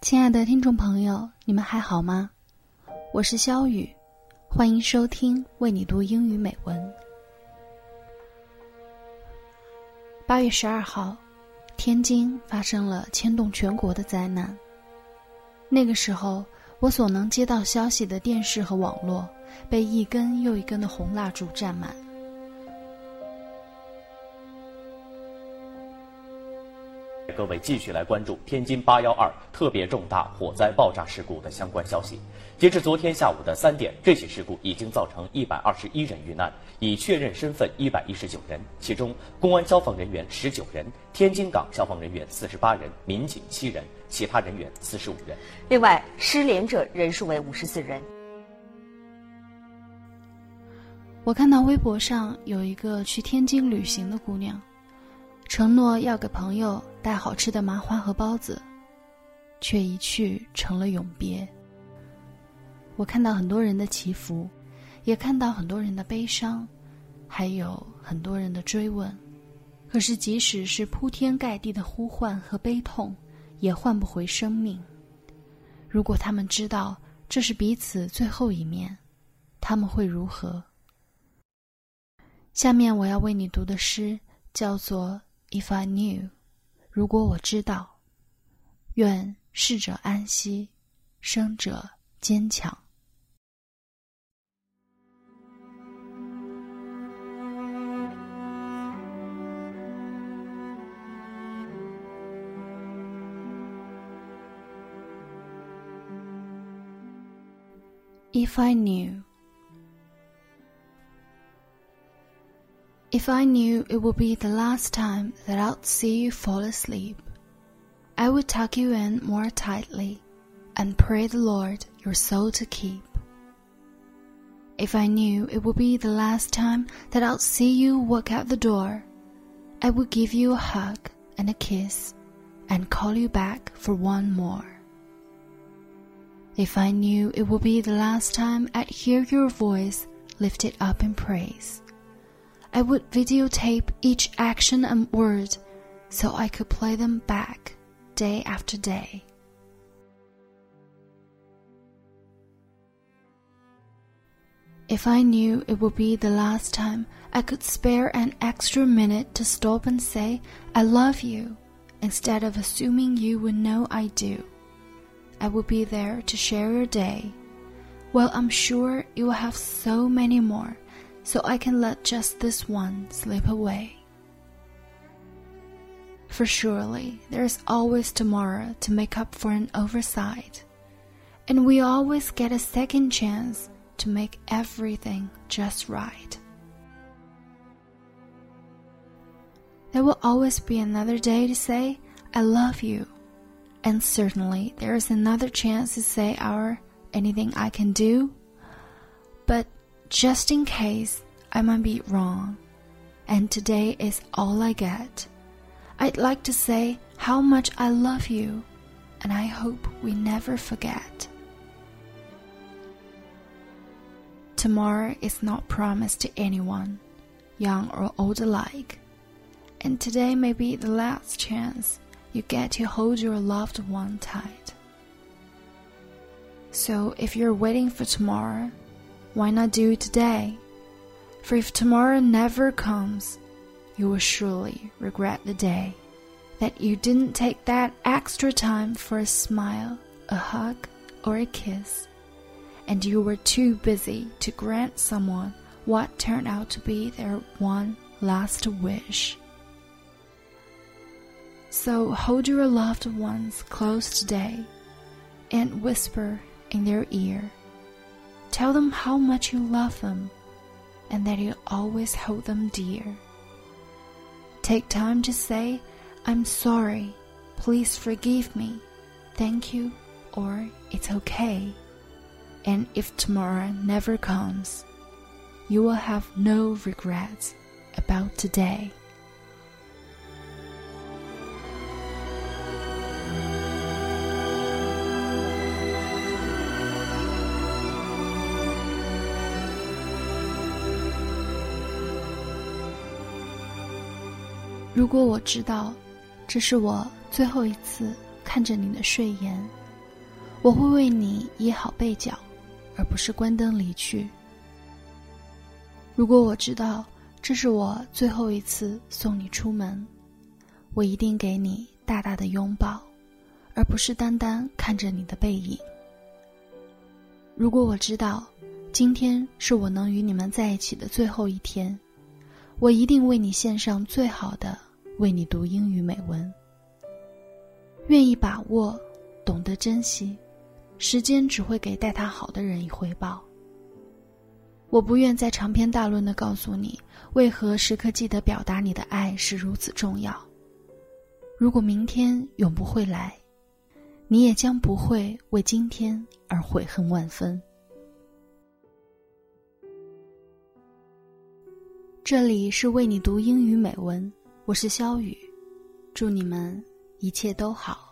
亲爱的听众朋友，你们还好吗？我是肖雨，欢迎收听为你读英语美文。八月十二号，天津发生了牵动全国的灾难。那个时候，我所能接到消息的电视和网络被一根又一根的红蜡烛占满。各位继续来关注天津八幺二特别重大火灾爆炸事故的相关消息。截至昨天下午的三点，这起事故已经造成一百二十一人遇难，已确认身份一百一十九人，其中公安消防人员十九人，天津港消防人员四十八人，民警七人，其他人员四十五人。另外，失联者人数为五十四人。我看到微博上有一个去天津旅行的姑娘。承诺要给朋友带好吃的麻花和包子，却一去成了永别。我看到很多人的祈福，也看到很多人的悲伤，还有很多人的追问。可是，即使是铺天盖地的呼唤和悲痛，也换不回生命。如果他们知道这是彼此最后一面，他们会如何？下面我要为你读的诗叫做。If I knew，如果我知道，愿逝者安息，生者坚强。If I knew。If I knew it would be the last time that I'd see you fall asleep, I would tuck you in more tightly and pray the Lord your soul to keep. If I knew it would be the last time that I'd see you walk out the door, I would give you a hug and a kiss and call you back for one more. If I knew it would be the last time I'd hear your voice lifted up in praise, I would videotape each action and word so I could play them back day after day. If I knew it would be the last time I could spare an extra minute to stop and say, I love you, instead of assuming you would know I do, I would be there to share your day. Well, I'm sure you will have so many more so I can let just this one slip away. For surely there is always tomorrow to make up for an oversight, and we always get a second chance to make everything just right. There will always be another day to say, I love you, and certainly there is another chance to say our anything I can do. But just in case I might be wrong, and today is all I get. I'd like to say how much I love you, and I hope we never forget. Tomorrow is not promised to anyone, young or old alike, and today may be the last chance you get to hold your loved one tight. So if you're waiting for tomorrow, why not do it today? For if tomorrow never comes, you will surely regret the day that you didn't take that extra time for a smile, a hug, or a kiss, and you were too busy to grant someone what turned out to be their one last wish. So hold your loved ones close today and whisper in their ear. Tell them how much you love them and that you always hold them dear. Take time to say, I'm sorry, please forgive me, thank you, or it's okay. And if tomorrow never comes, you will have no regrets about today. 如果我知道，这是我最后一次看着你的睡颜，我会为你掖好被角，而不是关灯离去。如果我知道这是我最后一次送你出门，我一定给你大大的拥抱，而不是单单看着你的背影。如果我知道今天是我能与你们在一起的最后一天，我一定为你献上最好的，为你读英语美文。愿意把握，懂得珍惜，时间只会给待他好的人以回报。我不愿再长篇大论的告诉你，为何时刻记得表达你的爱是如此重要。如果明天永不会来，你也将不会为今天而悔恨万分。这里是为你读英语美文，我是肖雨，祝你们一切都好。